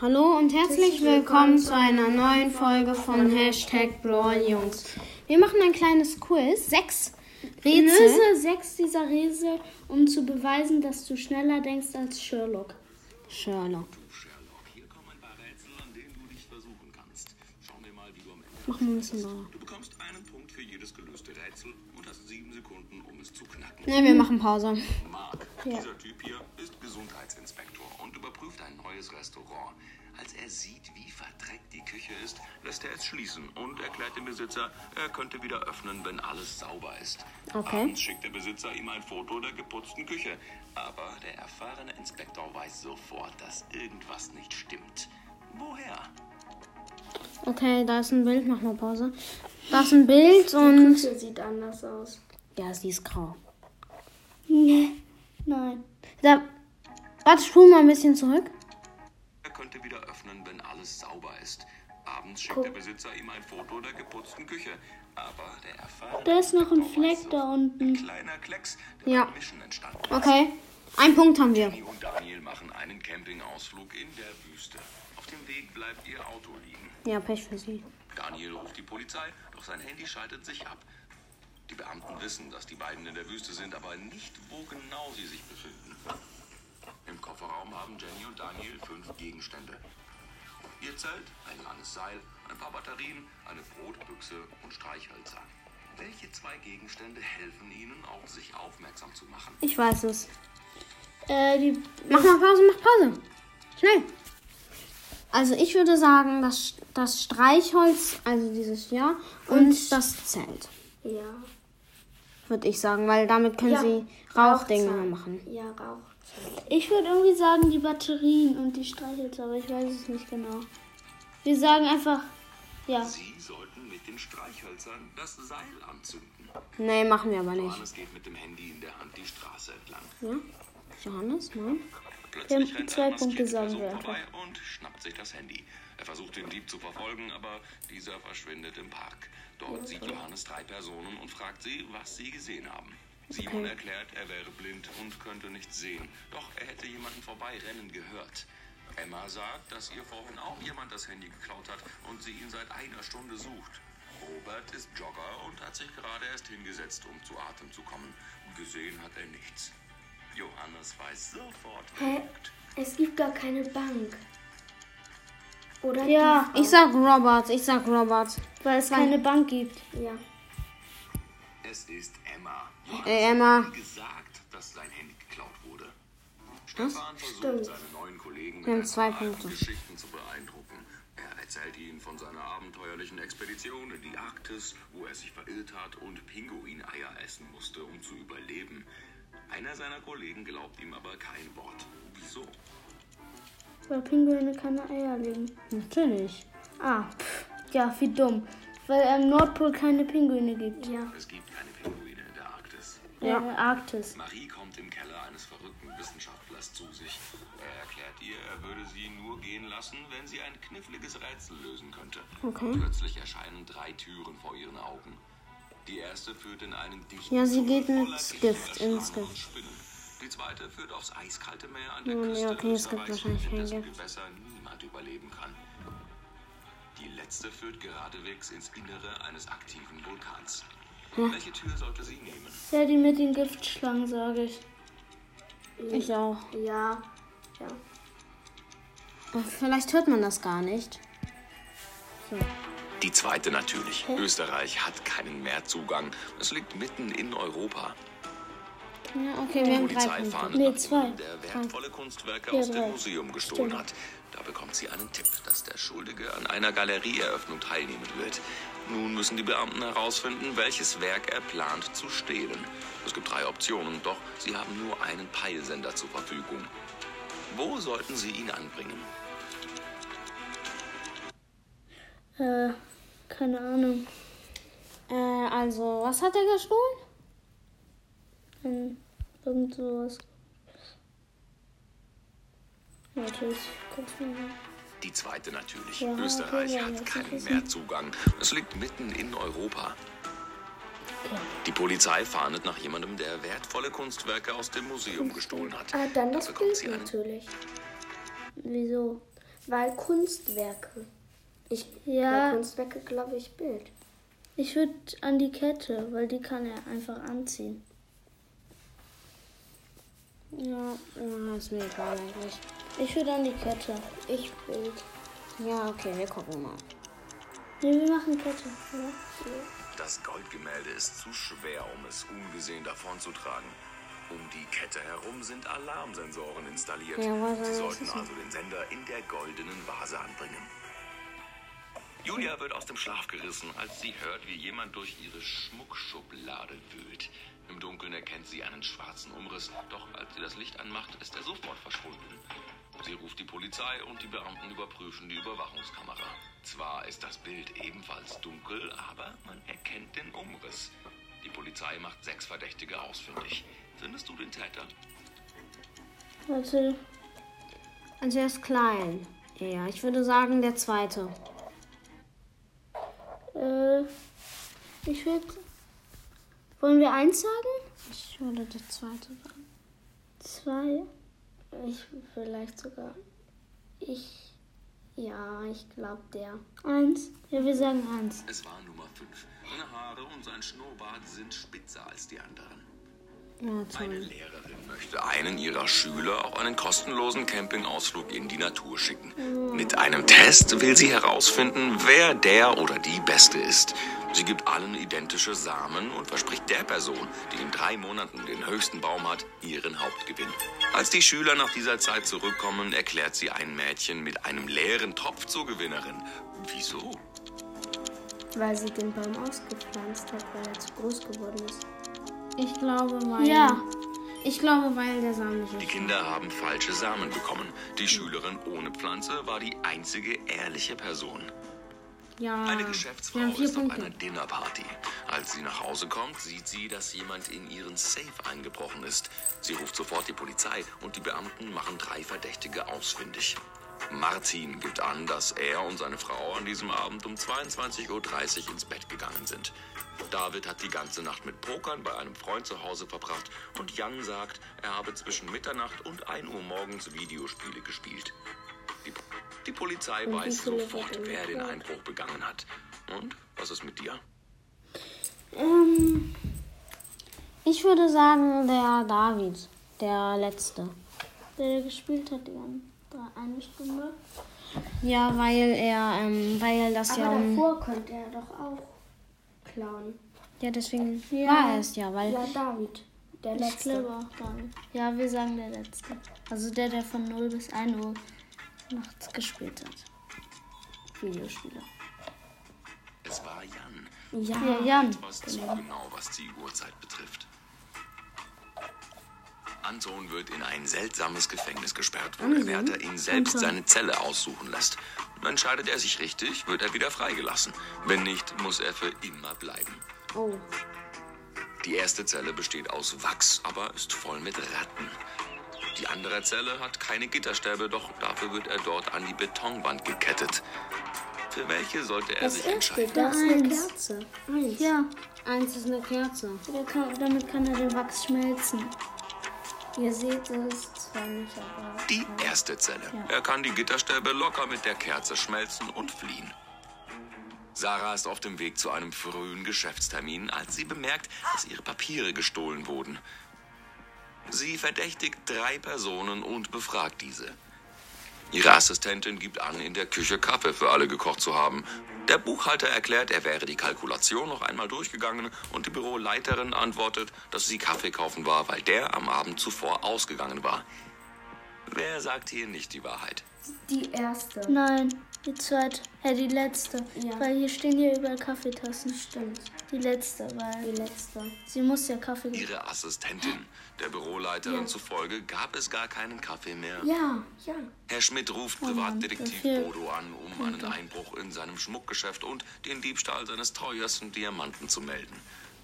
Hallo und herzlich willkommen zu einer neuen Folge von Hashtag Brawl Jungs. Wir machen ein kleines Quiz. Sechs Rätsel. Löse sechs dieser Rätsel, um zu beweisen, dass du schneller denkst als Sherlock. Sherlock. Sherlock, hier kommen ein paar Rätsel, an denen du dich versuchen kannst. Schauen wir mal, wie du am Ende. Mach mal ein bisschen lauter. Du bekommst einen Punkt für jedes gelöste Rätsel und hast sieben Sekunden, um es zu knacken. Ne, wir machen Pause. Mark, dieser Typ hier ist Gesundheitsinspektor und überprüft ein neues Restaurant. Als er sieht, wie verdreckt die Küche ist, lässt er es schließen und erklärt dem Besitzer, er könnte wieder öffnen, wenn alles sauber ist. Okay. Abends schickt der Besitzer ihm ein Foto der geputzten Küche. Aber der erfahrene Inspektor weiß sofort, dass irgendwas nicht stimmt. Woher? Okay, da ist ein Bild. Mach mal Pause. Da ist ein Bild und. Küche sieht anders aus. Ja, sie ist grau. Nein. Da. Warte, spul mal ein bisschen zurück. Er könnte wieder öffnen, wenn alles sauber ist. Abends schickt der Besitzer ihm ein Foto der geputzten Küche. Aber der erfahrene Da ist noch ein Fleck da unten. Kleiner Klecks, Ja. Okay. Ein Punkt haben wir. Jenny und Daniel machen einen Campingausflug in der Wüste. Auf dem Weg bleibt ihr Auto liegen. Ja, Pech für sie. Daniel ruft die Polizei, doch sein Handy schaltet sich ab. Die Beamten wissen, dass die beiden in der Wüste sind, aber nicht, wo genau sie sich befinden. Kofferraum haben Jenny und Daniel fünf Gegenstände. Ihr Zelt, ein langes Seil, ein paar Batterien, eine Brotbüchse und Streichhölzer. Welche zwei Gegenstände helfen ihnen auch, sich aufmerksam zu machen? Ich weiß es. Äh, die. Mach mal Pause, mach Pause. Schnell. Also ich würde sagen, das, das Streichholz, also dieses Jahr, und das Zelt, Ja. würde ich sagen, weil damit können Ja, sie Rauchdinge machen. Ja, Rauch. Ich würde irgendwie sagen, die Batterien und die Streichhölzer, aber ich weiß es nicht genau. Wir sagen einfach. Ja. Sie sollten mit den Streichhölzern das Seil anzünden. Nee, machen wir aber nicht. Johannes geht mit dem Handy in der Hand die Straße entlang. Ja? Johannes, nein? Plötzlich haben rennt zwei Punkte, sagen wir einfach. vorbei und schnappt sich das Handy. Er versucht den Dieb zu verfolgen, aber dieser verschwindet im Park. Dort sieht Johannes drei Personen und fragt sie, was sie gesehen haben. Simon erklärt, er wäre blind und könnte nichts sehen. Doch er hätte jemanden vorbeirennen gehört. Emma sagt, dass ihr vorhin auch jemand das Handy geklaut hat und sie ihn seit einer Stunde sucht. Robert ist Jogger und hat sich gerade erst hingesetzt, um zu Atem zu kommen. Gesehen hat er nichts. Johannes weiß sofort, wer Hä? Es gibt gar keine Bank. Oder? Ja, Ich sag Robert, ich sag Robert. weil es keine Bank gibt. Ja. Es ist Emma. Johannes Ey, Emma. hat gesagt, dass sein Handy geklaut wurde. Stefan versucht, seine neuen Kollegen Wir haben mit zwei Punkte. Geschichten zu beeindrucken. Er erzählt ihnen von seiner abenteuerlichen Expedition in die Arktis, wo er sich verirrt hat und Pinguineier essen musste, um zu überleben. Einer seiner Kollegen glaubt ihm aber kein Wort. Wieso? Weil Pinguine keine Eier legen. Natürlich. Ah, pff, ja, wie dumm. Weil am Nordpol keine Pinguine gibt. Ja. Es gibt Ja. Der Arktis. Marie kommt im Keller eines verrückten Wissenschaftlers zu sich. Er erklärt ihr, er würde sie nur gehen lassen, wenn sie ein kniffliges Rätsel lösen könnte. Okay. Plötzlich erscheinen drei Türen vor ihren Augen. Die erste führt in einen dichten Ja, sie geht voller ins Gift, ins Schlangen und Gift. Spinnen. Die zweite führt aufs eiskalte Meer an der Ja, Küste okay, es gibt Österreichs, wahrscheinlich dessen. Gewässer niemand überleben kann. Die letzte führt geradewegs ins Innere eines aktiven Vulkans. Welche Tür sollte sie nehmen? Ja, die mit den Giftschlangen, sage ich. Ich auch. Ja. Ja. Aber Vielleicht hört man das gar nicht. Die zweite natürlich. Österreich hat keinen Meerzugang. Es liegt mitten in Europa. Ja, okay, wir haben drei Polizei Punkte. fahndet Nee, nach zwei. der wertvolle Kunstwerke Ja, aus drei. dem Museum gestohlen Stimmt. hat. Da bekommt sie einen Tipp, dass der Schuldige an einer Galerieeröffnung teilnehmen wird. Nun müssen die Beamten herausfinden, welches Werk er plant zu stehlen. Es gibt drei Optionen, doch sie haben nur einen Peilsender zur Verfügung. Wo sollten sie ihn anbringen? Äh, keine Ahnung. Äh, also, was hat er gestohlen? In irgend sowas. Warte, ich guck's mal. Die zweite natürlich. Ja, Österreich okay, ja, hat keinen ist es. Meerzugang. Es liegt mitten in Europa. Die Polizei fahndet nach jemandem, der wertvolle Kunstwerke aus dem Museum gestohlen hat. Ah, dann Da das bekommt Bild natürlich. Wieso? Weil Kunstwerke. Ich, Ja. Kunstwerke glaube ich Bild. Ich würde an die Kette, weil die kann er einfach anziehen. Ja, ja, ist mir egal eigentlich. Ich würde an die Kette. Ich Bild. Ja, okay, wir gucken mal. Nee, wir machen Kette, oder? Das Goldgemälde ist zu schwer, um es ungesehen davonzutragen. Um die Kette herum sind Alarmsensoren installiert. Ja, was Sie sollten also den Sender in der goldenen Vase anbringen. Julia wird aus dem Schlaf gerissen, als sie hört, wie jemand durch ihre Schmuckschublade wühlt. Im Dunkeln erkennt sie einen schwarzen Umriss, doch als sie das Licht anmacht, ist er sofort verschwunden. Sie ruft die Polizei und die Beamten überprüfen die Überwachungskamera. Zwar ist das Bild ebenfalls dunkel, aber man erkennt den Umriss. Die Polizei macht sechs Verdächtige ausfindig. Findest du den Täter? Warte, Also er ist klein. Ja, ich würde sagen der zweite. Äh, ich würde. Wollen wir eins sagen? Ich würde der zweite sagen. Zwei. Ich vielleicht sogar. Ich. Ja, ich glaube der. Eins. Ja, wir sagen eins. Es war Nummer 5. Seine Haare und sein Schnurrbart sind spitzer als die anderen. Eine. Lehrerin möchte einen ihrer Schüler auf einen kostenlosen Campingausflug in die Natur schicken. Mit einem Test will sie herausfinden, wer der oder die Beste ist. Sie gibt allen identische Samen und verspricht der Person, die in drei Monaten den höchsten Baum hat, ihren Hauptgewinn. Als die Schüler nach dieser Zeit zurückkommen, erklärt sie ein Mädchen mit einem leeren Topf zur Gewinnerin. Wieso? Weil sie den Baum ausgepflanzt hat, weil er zu groß geworden ist. Ich glaube, weil. Ja. Ich glaube, weil der Samen nicht Die. Kinder haben falsche Samen bekommen. Die Schülerin ohne Pflanze war die einzige ehrliche Person. Ja. Eine Geschäftsfrau vier ist auf Punkte. einer Dinnerparty. Als sie nach Hause kommt, sieht sie, dass jemand in ihren Safe eingebrochen ist. Sie ruft sofort die Polizei und die Beamten machen drei Verdächtige ausfindig. Martin gibt an, dass er und seine Frau an diesem Abend um 22.30 Uhr ins Bett gegangen sind. David hat die ganze Nacht mit Pokern bei einem Freund zu Hause verbracht und Jan sagt, er habe zwischen Mitternacht und 1 Uhr morgens Videospiele gespielt. Die, die Polizei Und weiß sofort, wer den? Einbruch begangen hat. Und was ist mit dir? Ähm, Ich würde sagen, der David. Der letzte. der, der gespielt hat, die ganze eine Stunde. Ja, weil er, ähm, weil das ja Aber davor konnte er doch auch klauen. Ja, deswegen Ja. war es ja, weil. Ja, David. Der Ich letzte. auch David. Ja, wir sagen der letzte. Also der, der von 0 bis 1 Uhr nachts gespielt hat. Videospiele. Es war Jan. Ja. Ja, Jan. Was zu genau, was die Uhrzeit betrifft. Anton wird in ein seltsames Gefängnis gesperrt, wo der Wärter ihn selbst seine Zelle aussuchen lässt. Entscheidet er sich richtig, wird er wieder freigelassen. Wenn nicht, muss er für immer bleiben. Oh. Die erste Zelle besteht aus Wachs, aber ist voll mit Ratten. Die andere Zelle hat keine Gitterstäbe, doch dafür wird er dort an die Betonwand gekettet. Für welche sollte er Das sich entscheiden? das ist eine Eins. Kerze. Eins. Ja, Eins ist eine Kerze. damit kann er den Wachs schmelzen. Ihr seht es zwar nicht, aber. Die erste Zelle. Er kann die Gitterstäbe locker mit der Kerze schmelzen und fliehen. Sarah ist auf dem Weg zu einem frühen Geschäftstermin, als sie bemerkt, dass ihre Papiere gestohlen wurden. Sie verdächtigt drei Personen und befragt diese. Ihre Assistentin gibt an, in der Küche Kaffee für alle gekocht zu haben. Der Buchhalter erklärt, er wäre die Kalkulation noch einmal durchgegangen und die Büroleiterin antwortet, dass sie Kaffee kaufen war, weil der am Abend zuvor ausgegangen war. Wer sagt hier nicht die Wahrheit? Die erste. Nein, die zweite. Äh, die letzte. Ja. Weil hier stehen hier überall Kaffeetassen. Stimmt. Die letzte, Die weil letzte. sie muss ja Kaffee Ihre Assistentin. Der Büroleiterin zufolge gab es gar keinen Kaffee mehr. Ja, ja. Herr Schmidt ruft Mann, Privatdetektiv. Bodo an, um einen Einbruch in seinem Schmuckgeschäft und den Diebstahl seines teuersten Diamanten zu melden.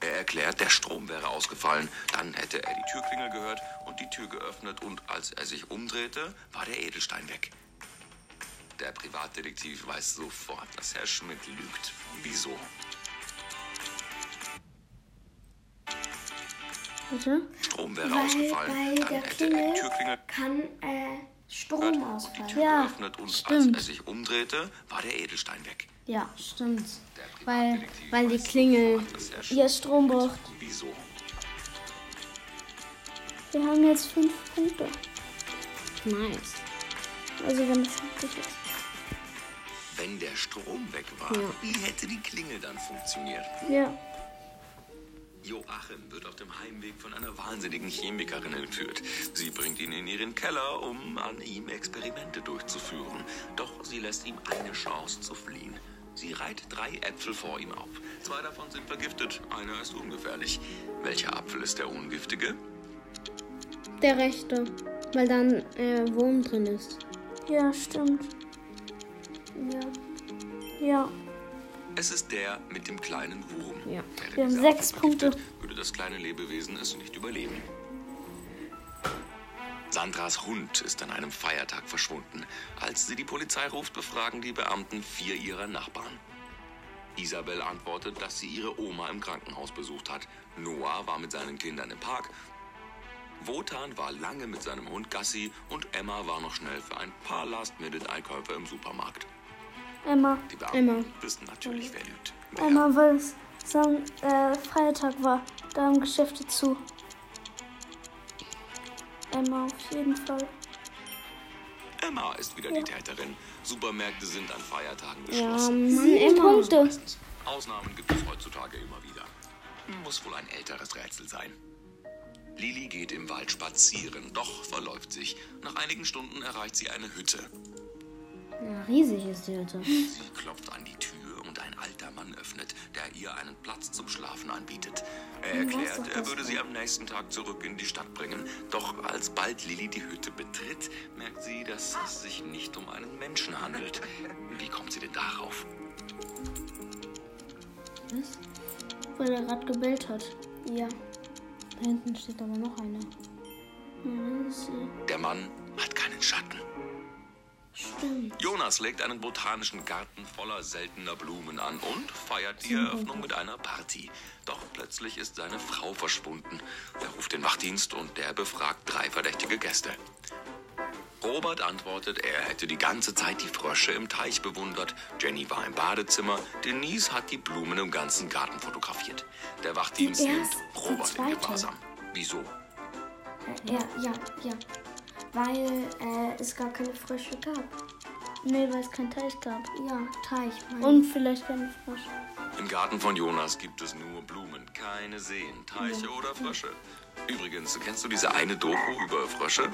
Er erklärt, der Strom wäre ausgefallen. Dann hätte er die Türklingel gehört und die Tür geöffnet und als er sich umdrehte, war der Edelstein weg. Der Privatdetektiv weiß sofort, dass Herr Schmidt lügt. Wieso? Bitte? Strom wäre Weil ausgefallen. bei Dann der hätte Klingel die Türklingel kann äh, Stromausfall. Tür Ja, geöffnet und stimmt. als er sich umdrehte, war der Edelstein weg. Ja. Stimmt. Der Weil, weil die Klingel. Ihr Strom braucht. Wieso? Wir haben jetzt fünf Punkte. Nice. Also wenn es richtig ist. Wenn der Strom weg war, Ja. wie hätte die Klingel dann funktioniert? Ja. Joachim wird auf dem Heimweg von einer wahnsinnigen Chemikerin entführt. Sie bringt ihn in ihren Keller, um an ihm Experimente durchzuführen. Doch sie lässt ihm eine Chance zu fliehen. Sie reiht drei Äpfel vor ihm auf. Zwei davon sind vergiftet, einer ist ungefährlich. Welcher Apfel ist der ungiftige? Der rechte. Weil dann äh, Wurm drin ist. Ja, stimmt. Ja. Ja. Es ist der mit dem kleinen Wurm. Ja. Wir haben sechs Punkte. Würde das kleine Lebewesen es nicht überleben. Sandras Hund ist an einem Feiertag verschwunden. Als sie die Polizei ruft, befragen die Beamten vier ihrer Nachbarn. Isabel antwortet, dass sie ihre Oma im Krankenhaus besucht hat. Noah war mit seinen Kindern im Park. Wotan war lange mit seinem Hund Gassi und Emma war noch schnell für ein paar Last-Minute-Einkäufe im Supermarkt. Emma. Die Beamten Emma. wissen natürlich, wer lügt. Wer? Emma, weil es Sam äh, Feiertag war. Da haben Geschäfte zu. Emma auf jeden Fall. Emma ist wieder die Täterin. Supermärkte sind an Feiertagen Ja, geschlossen. Mann, immer. Punkte. Meistens. Ausnahmen gibt es heutzutage immer wieder. Muss wohl ein älteres Rätsel sein. Lili geht im Wald spazieren, doch verläuft sich. Nach einigen Stunden erreicht sie eine Hütte. Ja, riesig ist die Hütte. Sie klopft an die Tür und ein alter Mann öffnet, der ihr einen Platz zum Schlafen anbietet. Er erklärt, er würde sie am nächsten Tag zurück in die Stadt bringen. Doch als bald Lili die Hütte betritt, merkt sie, dass es sich nicht um einen Menschen handelt. Wie kommt sie denn darauf? Was? Weil er gerade gebellt hat. Ja. Da hinten steht aber noch einer. Ja. Der Mann Jonas legt einen botanischen Garten voller seltener Blumen an und feiert die Eröffnung mit einer Party. Doch plötzlich ist seine Frau verschwunden. Er ruft den Wachdienst und der befragt drei verdächtige Gäste. Robert antwortet, er hätte die ganze Zeit die Frösche im Teich bewundert. Jenny war im Badezimmer. Denise hat die Blumen im ganzen Garten fotografiert. Der Wachdienst Die nimmt erste, die Robert in. Gewahrsam. Wieso? Ja, ja, ja. Weil äh, es gar keine Frösche gab. Nee, weil es keinen Teich gab. Ja, Teich. Mein. Und vielleicht keine Frosch. Im Garten von Jonas gibt es nur Blumen, keine Seen, Teiche oder Frösche. Übrigens, kennst du diese eine Doku über Frösche?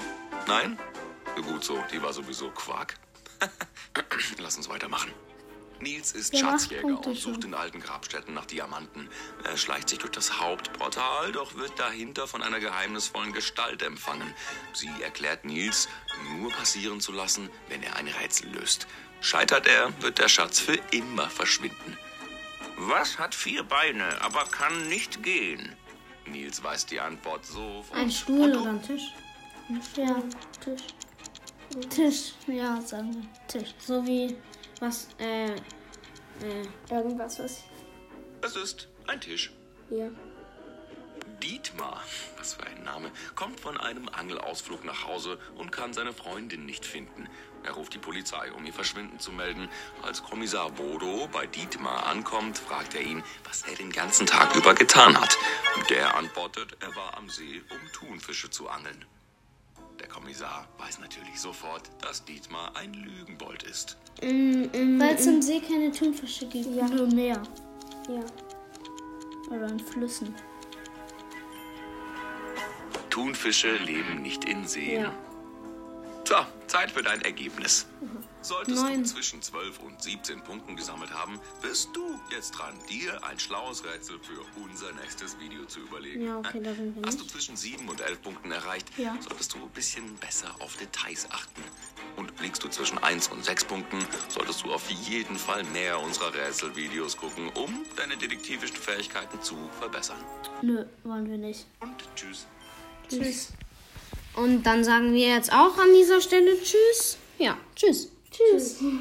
Nein? Gut so, die war sowieso Quark. Lass uns weitermachen. Nils ist macht Schatzjäger und sucht in alten Grabstätten nach Diamanten. Er schleicht sich durch das Hauptportal, doch wird dahinter von einer geheimnisvollen Gestalt empfangen. Sie erklärt Nils, nur passieren zu lassen, wenn er ein Rätsel löst. Scheitert er, wird der Schatz für immer verschwinden. Was hat vier Beine, aber kann nicht gehen? Nils weiß die Antwort sofort. Ein Stuhl oder ein Tisch. Ja, Tisch. Tisch. Ja, sagen wir. Tisch. So wie was, äh, äh, Irgendwas, was. es ist ein Tisch. Ja. Dietmar, was für ein Name, kommt von einem Angelausflug nach Hause und kann seine Freundin nicht finden. Er ruft die Polizei, um ihr Verschwinden zu melden. Als Kommissar Bodo bei Dietmar ankommt, fragt er ihn, was er den ganzen Tag über getan hat. Der antwortet, er war am See, um Thunfische zu angeln. Der Kommissar weiß natürlich sofort, dass Dietmar ein Lügenbold ist. Weil es im See keine Thunfische gibt. Ja. Nur Meer. Ja. Oder in Flüssen. Thunfische leben nicht in Seen. ja. So, Zeit für dein Ergebnis. Solltest Neun. du zwischen 12 und 17 Punkten gesammelt haben, bist du jetzt dran, dir ein schlaues Rätsel für unser nächstes Video zu überlegen. Ja, okay, da sind wir Hast du zwischen 7 und 11 Punkten erreicht, Ja. solltest du ein bisschen besser auf Details achten. Und liegst du zwischen 1 und 6 Punkten, solltest du auf jeden Fall mehr unserer Rätselvideos gucken, um deine detektivischen Fähigkeiten zu verbessern. Nö, wollen wir nicht. Und tschüss. Tschüss. Und dann sagen wir jetzt auch an dieser Stelle Tschüss. Ja, Tschüss. Tschüss.